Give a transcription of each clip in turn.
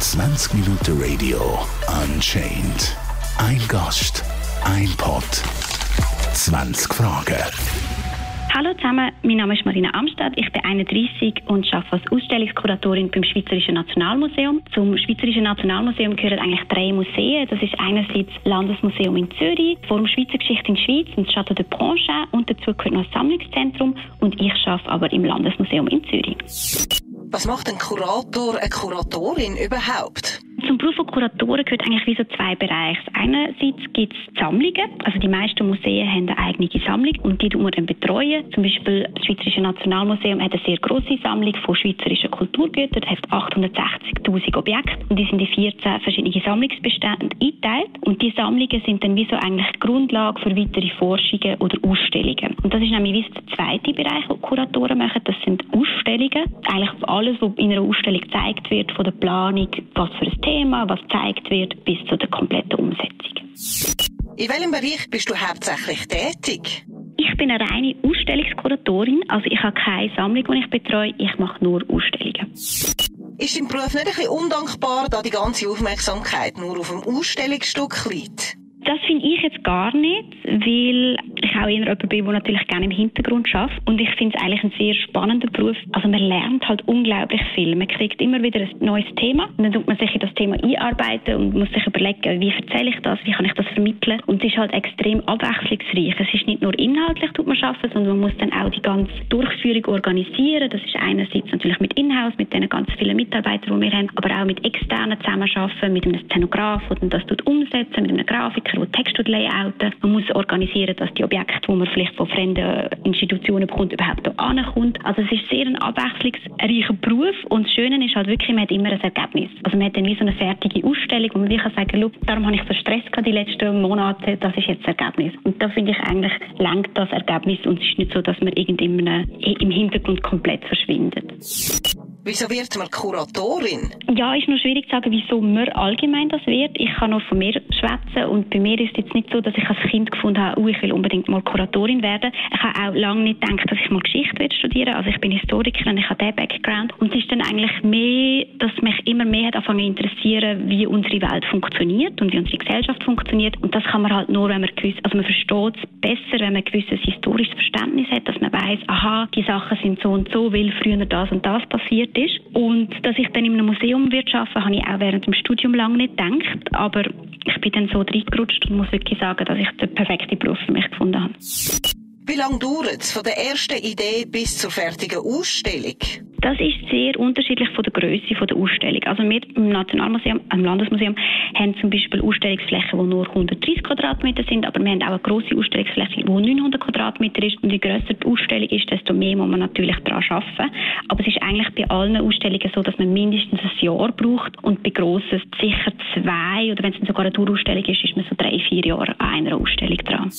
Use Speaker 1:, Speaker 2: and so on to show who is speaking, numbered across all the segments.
Speaker 1: 20 Minuten Radio Unchained. Ein Gast, ein Pod, 20 Fragen.
Speaker 2: Hallo zusammen, mein Name ist Marina Amstadt, ich bin 31 und arbeite als Ausstellungskuratorin beim Schweizerischen Nationalmuseum. Zum Schweizerischen Nationalmuseum gehören eigentlich drei Museen. Das ist einerseits das Landesmuseum in Zürich, Forum Schweizer Geschichte in Schweiz und das Château de Pronchin und dazu gehört noch das Sammlungszentrum und ich arbeite aber im Landesmuseum in Zürich.
Speaker 3: Was macht ein Kurator, eine Kuratorin überhaupt?
Speaker 2: Zum Beruf von Kuratoren gehört eigentlich wie so zwei Bereiche. Einerseits gibt es Sammlungen, also die meisten Museen haben eine eigene Sammlung und die tun wir dann betreuen. Zum Beispiel das Schweizerische Nationalmuseum hat eine sehr große Sammlung von schweizerischen Kulturgütern, hat 860'000 Objekte und die sind in 14 verschiedene Sammlungsbestände eingeteilt und die Sammlungen sind dann wie so eigentlich die Grundlage für weitere Forschungen oder Ausstellungen. Und das ist nämlich wie der zweite Bereich, den Kuratoren machen, das sind Ausstellungen. Eigentlich alles, was in einer Ausstellung gezeigt wird, von der Planung, was für ein Thema Thema, was gezeigt wird, bis zu der kompletten Umsetzung.
Speaker 3: In welchem Bereich bist du hauptsächlich tätig?
Speaker 2: Ich bin eine reine Ausstellungskuratorin, also ich habe keine Sammlung, die ich betreue, ich mache nur Ausstellungen.
Speaker 3: Ist dein Beruf nicht ein bisschen undankbar, da die ganze Aufmerksamkeit nur auf dem Ausstellungsstück liegt?
Speaker 2: Das finde ich jetzt gar nicht, weil ich auch eher jemand bin, der natürlich gerne im Hintergrund schafft. Und ich finde es eigentlich ein sehr spannender Beruf. Also man lernt halt unglaublich viel. Man kriegt immer wieder ein neues Thema und dann tut man sich in das Thema einarbeiten und muss sich überlegen, wie erzähle ich das, wie kann ich das vermitteln. Und es ist halt extrem abwechslungsreich. Es ist nicht nur inhaltlich, tut man schaffen, sondern man muss dann auch die ganze Durchführung organisieren. Das ist einerseits natürlich mit Inhouse, mit den ganz vielen Mitarbeitern, die wir haben, aber auch mit externen zusammenarbeiten, mit einem Szenograf, der das umsetzen, mit einem Grafiker, der Text layouten. Man muss organisieren, dass die Objekte, die man vielleicht von fremden Institutionen bekommt, überhaupt hier ankommt. Also es ist sehr ein abwechslungsreicher Beruf und das Schöne ist halt wirklich, man hat immer ein Ergebnis. Also man hat dann wie so eine fertige Ausstellung, wo man wirklich sagen kann, darum habe ich so Stress gehabt die letzten Monate, das ist jetzt das Ergebnis. Und da finde ich eigentlich, lenkt das Ergebnis und es ist nicht so, dass man irgendwann im Hintergrund komplett verschwindet.
Speaker 3: Wieso wird man Kuratorin?
Speaker 2: Ja, ist nur schwierig zu sagen, wieso man allgemein das wird. Ich kann nur von mir schwätzen und bei mir ist es jetzt nicht so, dass ich als Kind gefunden habe, oh, ich will unbedingt mal Kuratorin werden. Ich habe auch lange nicht gedacht, dass ich mal Geschichte will studieren Also ich bin Historikerin, ich habe diesen Background. Und es ist dann eigentlich mehr, dass mich immer mehr hat angefangen zu interessieren, wie unsere Welt funktioniert und wie unsere Gesellschaft funktioniert. Und das kann man halt nur, wenn man gewiss, also man versteht es besser, wenn man ein gewisses historisches Verständnis hat, dass man weiß, aha, die Sachen sind so und so, weil früher das und das passiert passiert ist. Und dass ich dann in einem Museum wird arbeiten, habe ich auch während dem Studium lange nicht gedacht. Aber ich bin dann so reingerutscht und muss wirklich sagen, dass ich den perfekten Beruf für mich gefunden habe.
Speaker 3: Wie lange dauert es von der ersten Idee bis zur fertigen Ausstellung?
Speaker 2: Das ist sehr unterschiedlich von der Größe der Ausstellung. Also wir im Nationalmuseum, im Landesmuseum, haben zum Beispiel Ausstellungsflächen, die nur 130 Quadratmeter sind, aber wir haben auch eine große Ausstellungsfläche, die 900 Quadratmeter ist. Und je grösser die Ausstellung ist, desto mehr muss man natürlich daran arbeiten. Aber es ist eigentlich bei allen Ausstellungen so, dass man mindestens ein Jahr braucht und bei grossen sicher zwei oder wenn es sogar eine Tourausstellung ist, ist man so drei, vier Jahre an einer Ausstellung dran.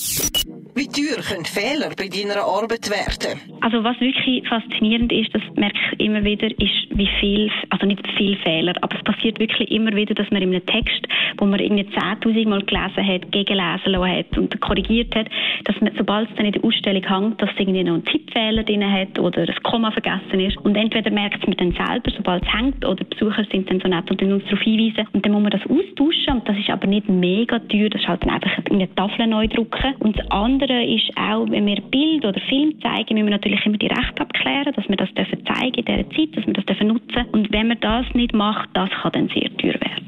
Speaker 3: Wie teuer können Fehler bei deiner Arbeit werden?
Speaker 2: Also was wirklich faszinierend ist, das merke ich immer wieder, ist wie viel, also nicht viel Fehler, aber es passiert wirklich immer wieder, dass man in einem Text, wo man irgendwie 10'000 Mal gelesen hat, gegenlesen hat und korrigiert hat, dass man, sobald es dann in der Ausstellung hängt, dass irgendwie noch ein Tippfehler drin hat oder ein Komma vergessen ist. Und entweder merkt man dann selber, sobald es hängt, oder Besucher sind dann so nett und uns darauf hinweisen. Und dann muss man das austauschen und das ist aber nicht mega teuer, das ist halt dann einfach in eine Tafel neu drucken. Und das andere ist auch, wenn wir Bild oder Film zeigen, müssen wir natürlich immer die Rechte abklären, dass wir das dürfen zeigen in dieser Zeit, dass wir das dürfen nutzen. Und wenn man das nicht macht, das kann dann sehr teuer werden.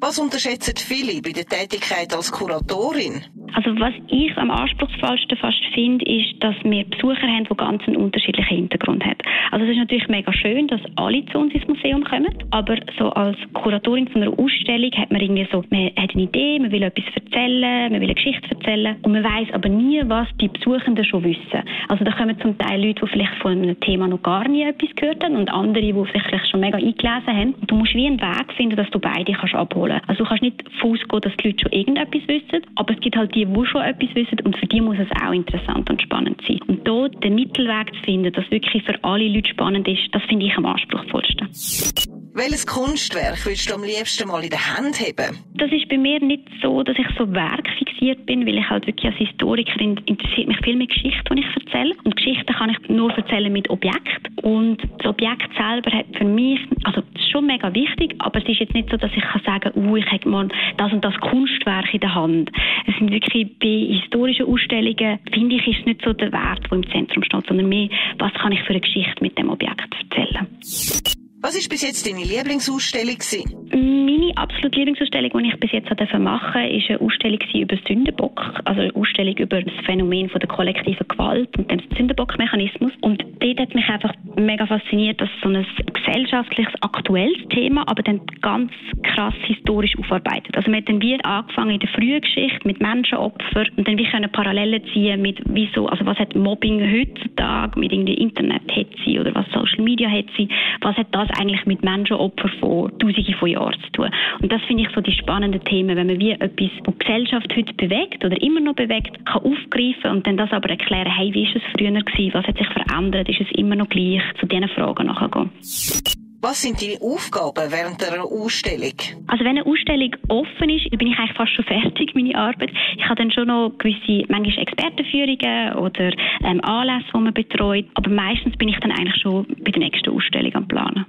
Speaker 3: Was unterschätzen viele bei der Tätigkeit als Kuratorin?
Speaker 2: Also was ich am anspruchsvollsten fast finde, ist, dass wir Besucher haben, die ganz einen unterschiedlichen Hintergrund haben. Also es ist natürlich mega schön, dass alle zu uns ins Museum kommen, aber so als Kuratorin von einer Ausstellung hat man irgendwie so, man hat eine Idee, man will etwas erzählen, man will eine Geschichte erzählen und man weiß aber nie, was die Besuchenden schon wissen. Also da kommen zum Teil Leute, die vielleicht von einem Thema noch gar nie etwas gehört haben und andere, die sich vielleicht schon mega eingelesen haben. Und du musst wie einen Weg finden, dass du beide kannst abholen. Also du kannst nicht davon ausgehen, dass die Leute schon irgendetwas wissen, aber es gibt halt die, die schon etwas wissen und für die muss es auch interessant und spannend sein. Und dort den Mittelweg zu finden, dass wirklich für alle Leute spannend ist, das finde ich am anspruchsvollsten.
Speaker 3: Welches Kunstwerk würdest du am liebsten mal in der Hand haben?
Speaker 2: Das ist bei mir nicht so, dass ich so werkfixiert bin, weil ich halt wirklich als Historikerin interessiert mich viel mehr Geschichte, die ich erzähle. Und Geschichten kann ich nur erzählen mit Objekt. Und das Objekt selber hat für mich, also das schon mega wichtig, aber es ist jetzt nicht so, dass ich kann sagen, uh, ich habe mal das und das Kunstwerk in der Hand. Es sind wirklich bei historischen Ausstellungen, finde ich, ist es nicht so der Wert, der im Zentrum steht, sondern mehr, was kann ich für eine Geschichte mit dem Objekt erzählen.
Speaker 3: Was ist bis jetzt deine Lieblingsausstellung
Speaker 2: Meine absolute Lieblingsausstellung, die ich bis jetzt machen durfte, ist eine Ausstellung über Sündenbock, also eine Ausstellung über das Phänomen der kollektiven Gewalt und dem Sündenbock-Mechanismus. Und dort hat mich einfach mega fasziniert, dass so ein gesellschaftliches, aktuelles Thema, aber dann ganz krass historisch aufarbeitet. Also man hat dann wieder angefangen in der frühen Geschichte mit Menschenopfern und dann wir können Parallelen ziehen mit wieso, also was hat Mobbing heutzutage mit irgendwie Internet Hetze oder was Social Media Hetze, was hat das eigentlich mit Menschenopfern von Tausenden von Jahren zu tun. Und das finde ich so die spannenden Themen, wenn man wie etwas, was die Gesellschaft heute bewegt oder immer noch bewegt, kann aufgreifen und dann das aber erklären, hey, wie ist es früher gewesen, was hat sich verändert, ist es immer noch gleich, zu diesen Fragen nachgehen.
Speaker 3: Was sind deine Aufgaben während einer Ausstellung?
Speaker 2: Also wenn eine Ausstellung offen ist, bin ich eigentlich fast schon fertig, meine Arbeit. Ich habe dann schon noch gewisse, manchmal Expertenführungen oder ähm, Anlässe, die man betreut. Aber meistens bin ich dann eigentlich schon bei der nächsten Ausstellung am Planen.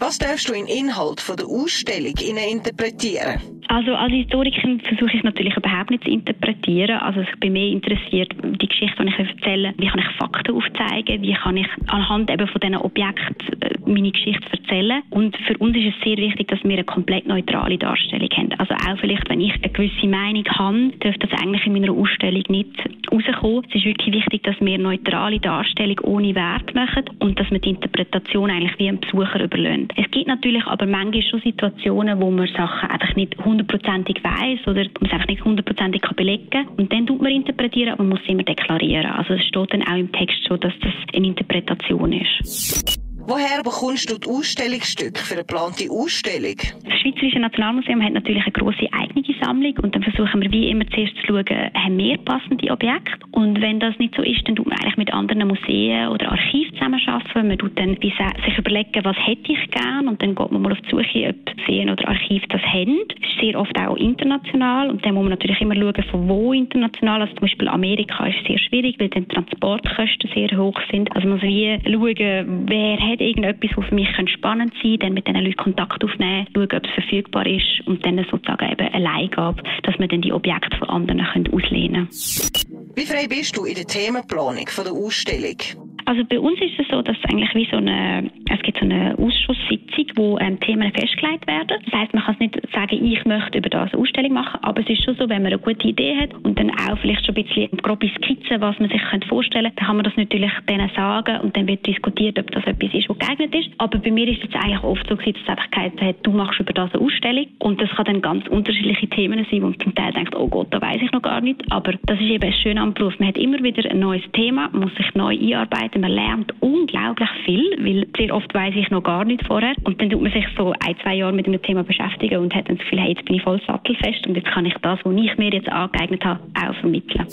Speaker 3: Was darfst du in Inhalt von der Ausstellung interpretieren?
Speaker 2: Also als Historikerin versuche ich natürlich überhaupt nicht zu interpretieren. Also ich bin mehr interessiert, die Geschichte, die ich erzähle, wie kann ich Fakten aufzeigen, wie kann ich anhand eben von diesen Objekten äh, meine Geschichte erzählen. Und für uns ist es sehr wichtig, dass wir eine komplett neutrale Darstellung haben. Also auch vielleicht, wenn ich eine gewisse Meinung habe, dürfte das eigentlich in meiner Ausstellung nicht rauskommen. Es ist wirklich wichtig, dass wir neutrale Darstellung ohne Wert machen und dass wir die Interpretation eigentlich wie einem Besucher überlassen. Es gibt natürlich aber manchmal schon Situationen, wo man Sachen einfach nicht hundertprozentig weiß oder man es einfach nicht hundertprozentig belegen kann. Und dann tut man interpretieren, aber man muss es immer deklarieren. Also es steht dann auch im Text schon, dass das eine Interpretation ist.
Speaker 3: Woher bekommst du die Ausstellungsstücke für eine geplante Ausstellung?
Speaker 2: Das Schweizerische Nationalmuseum hat natürlich eine grosse eigene Sammlung und dann versuchen wir wie immer zuerst zu schauen, haben wir passende Objekte und wenn das nicht so ist, dann tut man eigentlich mit anderen Museen oder Archiven zusammenarbeiten. Man tut dann wie sich überlegen, was hätte ich gern und dann geht man mal auf die Suche, ob Museen oder Archive das haben. Das ist sehr oft auch international und dann muss man natürlich immer schauen, von wo international. Also zum Beispiel Amerika ist sehr schwierig, weil dann Transportkosten sehr hoch sind. Also man muss wie schauen, wer hat irgendetwas, was für mich spannend sein könnte, dann mit diesen Leuten Kontakt aufnehmen, schauen, ob es verfügbar ist und dann sozusagen eben eine Leihgabe, dass man dann die Objekte von anderen auslehnen
Speaker 3: können. Wie frei bist du in der Themenplanung der Ausstellung?
Speaker 2: Also bei uns ist es so, dass es eigentlich wie so eine, es gibt so eine Ausschusssitzung, wo ähm, Themen festgelegt werden. Das heißt, man kann es nicht sagen, ich möchte über das eine Ausstellung machen, aber es ist schon so, wenn man eine gute Idee hat und dann auch vielleicht schon ein bisschen grobe Skizzen, was man sich vorstellen könnte, dann kann man das natürlich denen sagen und dann wird diskutiert, ob das etwas ist, was geeignet ist. Aber bei mir ist es eigentlich oft so dass es einfach geheißen hat, du machst über das eine Ausstellung und das kann dann ganz unterschiedliche Themen sein, wo man zum Teil denkt, oh Gott, da weiß ich noch gar nicht. Aber das ist eben schön am Beruf. Man hat immer wieder ein neues Thema, muss sich neu einarbeiten, man lernt unglaublich viel, weil sehr oft weiß ich noch gar nicht vorher und dann tut man sich so ein, zwei Jahre mit einem Thema beschäftigen und hat dann das Gefühl, hey, jetzt bin ich voll sattelfest und jetzt kann ich das, was ich mir jetzt angeeignet habe, auch vermitteln.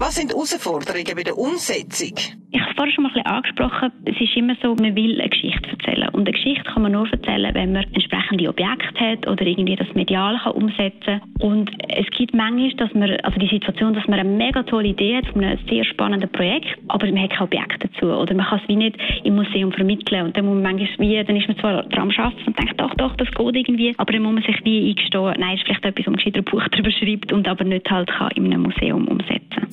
Speaker 3: Was sind die Herausforderungen bei der Umsetzung?
Speaker 2: Ich habe vorhin schon mal ein bisschen angesprochen, es ist immer so, man will eine Geschichte erzählen. Und eine Geschichte kann man nur erzählen, wenn man entsprechende Objekte hat oder irgendwie das medial kann umsetzen Und es gibt manchmal, dass man, also die Situation, dass man eine mega tolle Idee hat von einem sehr spannenden Projekt, aber man hat kein Objekt dazu. Oder man kann es wie nicht im Museum vermitteln. Und dann muss man manchmal wie, dann ist man zwar dran Arbeiten und denkt, doch, doch, das geht irgendwie, aber dann muss man sich wie eingestehen, nein, ist vielleicht etwas, wo man ein Buch darüber schreibt und aber nicht halt kann in einem Museum umsetzen.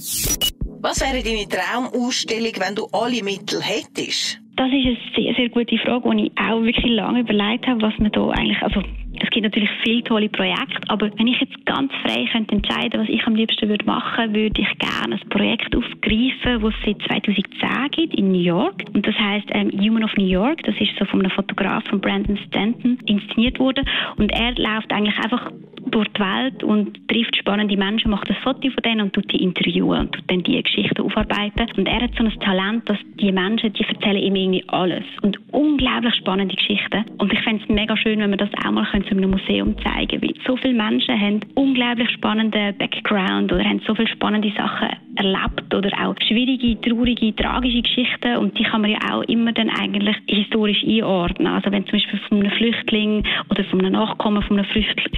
Speaker 3: Was wäre deine Traumausstellung, wenn du alle Mittel hättest?
Speaker 2: Das ist eine sehr, sehr gute Frage, die ich auch wirklich lange überlegt habe, was man da eigentlich, also es gibt natürlich viele tolle Projekte, aber wenn ich jetzt ganz frei könnte entscheiden, was ich am liebsten würde machen, würde ich gerne ein Projekt aufgreifen, das es seit 2010 gibt in New York. Und das heißt ähm, Human of New York. Das ist so von einem Fotograf von Brandon Stanton inszeniert worden. Und er läuft eigentlich einfach durch die Welt und trifft spannende Menschen, macht ein Foto von denen und tut die interviewen und tut dann die Geschichten aufarbeiten. Und er hat so ein Talent, dass die Menschen, die erzählen ihm irgendwie alles. Und unglaublich spannende Geschichten. Und ich fände es mega schön, wenn wir das auch mal zu einem Museum zeigen können. Weil so viele Menschen haben unglaublich spannenden Background oder haben so viele spannende Sachen erlebt oder auch schwierige, traurige, tragische Geschichten und die kann man ja auch immer dann eigentlich historisch einordnen. Also wenn zum Beispiel von einem Flüchtling oder von einem Nachkommen von einem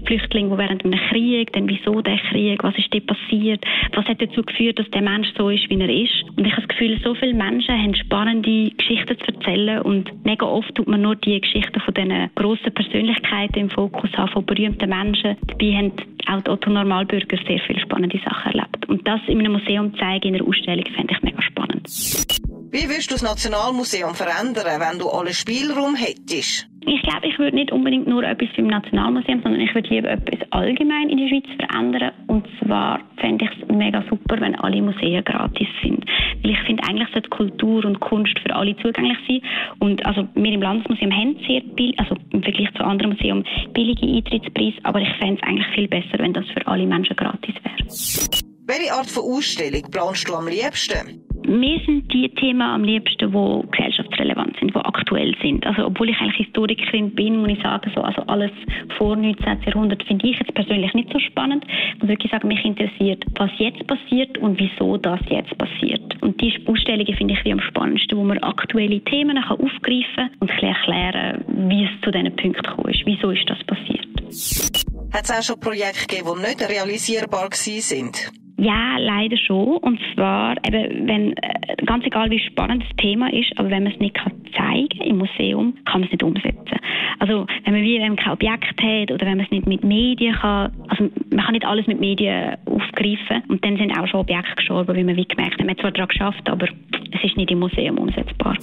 Speaker 2: Flüchtling, der während einem Krieg, dann wieso der Krieg, was ist dort passiert, was hat dazu geführt, dass der Mensch so ist, wie er ist. Und ich habe das Gefühl, so viele Menschen haben spannende Geschichten zu erzählen und mega oft tut man nur die Geschichten von diesen grossen Persönlichkeiten im Fokus haben, von berühmten Menschen. Dabei haben auch die Otto Normalbürger sehr viele spannende Sachen erlebt. Und das in einem Museum zeigen, in einer Ausstellung, fände ich mega spannend.
Speaker 3: Wie würdest du das Nationalmuseum verändern, wenn du alle Spielraum hättest?
Speaker 2: Ich glaube, ich würde nicht unbedingt nur etwas das Nationalmuseum, sondern ich würde lieber etwas allgemein in der Schweiz verändern. Und zwar fände ich es mega super, wenn alle Museen gratis sind. Weil ich finde, eigentlich sollte Kultur und Kunst für alle zugänglich sein. Und also wir im Landesmuseum haben sehr billig, also im Vergleich zu anderen Museen, billige Eintrittspreise, aber ich fände es eigentlich viel besser, wenn das für alle Menschen gratis wäre.
Speaker 3: Welche Art von Ausstellung planst du am liebsten?
Speaker 2: Mir sind die Themen am liebsten, die gesellschaftsrelevant sind, die aktuell sind. Also, obwohl ich eigentlich Historikerin bin, muss ich sagen, so, also alles vor 19. Jahrhundert finde ich jetzt persönlich nicht so spannend. Ich muss wirklich sagen, mich interessiert, was jetzt passiert und wieso das jetzt passiert. Und diese Ausstellungen finde ich wie am spannendsten, wo man aktuelle Themen kann aufgreifen kann und erklären, wie es zu diesen Punkten gekommen ist. Wieso ist das passiert?
Speaker 3: Hat es auch schon Projekte gegeben, die nicht realisierbar sind?
Speaker 2: Ja, leider schon. Und zwar, eben, wenn, äh, ganz egal wie spannend das Thema ist, aber wenn man es nicht kann zeigen im Museum, kann man es nicht umsetzen. Also, wenn man, wie, wenn man kein Objekt hat oder wenn man es nicht mit Medien kann, also man kann nicht alles mit Medien aufgreifen. Und dann sind auch schon Objekte gestorben, wie man wie gemerkt hat. Man hat zwar daran geschafft, aber es ist nicht im Museum umsetzbar.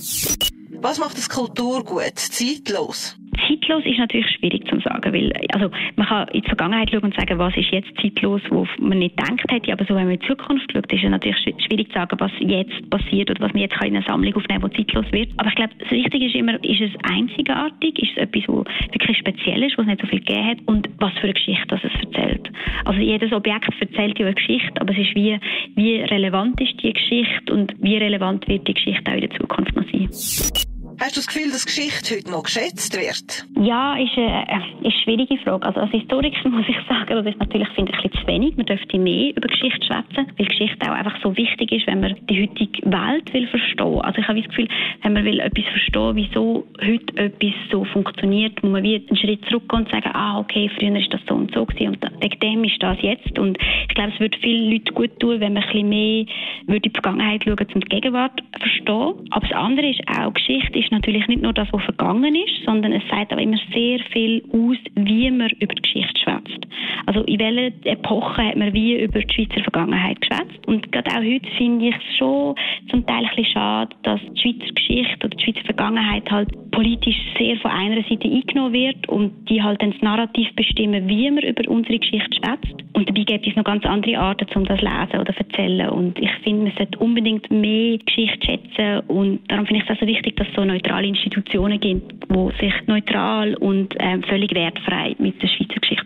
Speaker 3: Was macht das Kultur gut? Zeitlos?
Speaker 2: Zeitlos ist natürlich schwierig zu sagen, weil also man kann in die Vergangenheit schauen und sagen, was ist jetzt zeitlos, wo man nicht gedacht hätte, aber so wenn man in die Zukunft schaut, ist es natürlich schwierig zu sagen, was jetzt passiert oder was man jetzt in eine Sammlung aufnehmen kann, die zeitlos wird. Aber ich glaube, das Wichtige ist immer, ist es einzigartig, ist es etwas, was wirklich speziell ist, was es nicht so viel gegeben hat und was für eine Geschichte das es erzählt. Also jedes Objekt erzählt ja eine Geschichte, aber es ist wie, wie relevant ist die Geschichte und wie relevant wird die Geschichte auch in der Zukunft noch sein.
Speaker 3: Hast du das Gefühl, dass Geschichte heute noch geschätzt wird?
Speaker 2: Ja, ist eine, äh, ist eine schwierige Frage. Also als Historiker muss ich sagen, das ist natürlich finde ich ein bisschen zu wenig. Man dürfte mehr über Geschichte schwätzen, weil Geschichte auch einfach so wichtig ist, wenn man die heutige Welt will verstehen. Also ich habe das Gefühl, wenn man will etwas verstehen, wieso heute etwas so funktioniert, muss man wie einen Schritt zurückgehen und sagen, ah okay, früher ist das so und so gewesen und wegen dem ist das jetzt. Und ich glaube, es würde vielen Leuten gut tun, wenn man ein bisschen mehr würde in die Vergangenheit schauen, um die Gegenwart zu verstehen. Aber das andere ist auch, Geschichte ist natürlich nicht nur das, was vergangen ist, sondern es sagt auch immer sehr viel aus, wie man über die Geschichte schwätzt. Also in welcher Epoche hat man wie über die Schweizer Vergangenheit geschwätzt. Und gerade auch heute finde ich es schon zum Teil ein bisschen schade, dass die Schweizer Geschichte oder die Schweizer Vergangenheit halt politisch sehr von einer Seite eingenommen wird und die halt dann das Narrativ bestimmen, wie man über unsere Geschichte schwätzt. Und dabei gibt es noch ganz andere Arten, um das lesen oder erzählen. Und ich finde, man sollte unbedingt mehr Geschichte schätzen und darum finde ich es auch so wichtig, dass es so neutrale Institutionen gibt, die sich neutral und äh, völlig wertfrei mit der Schweizer Geschichte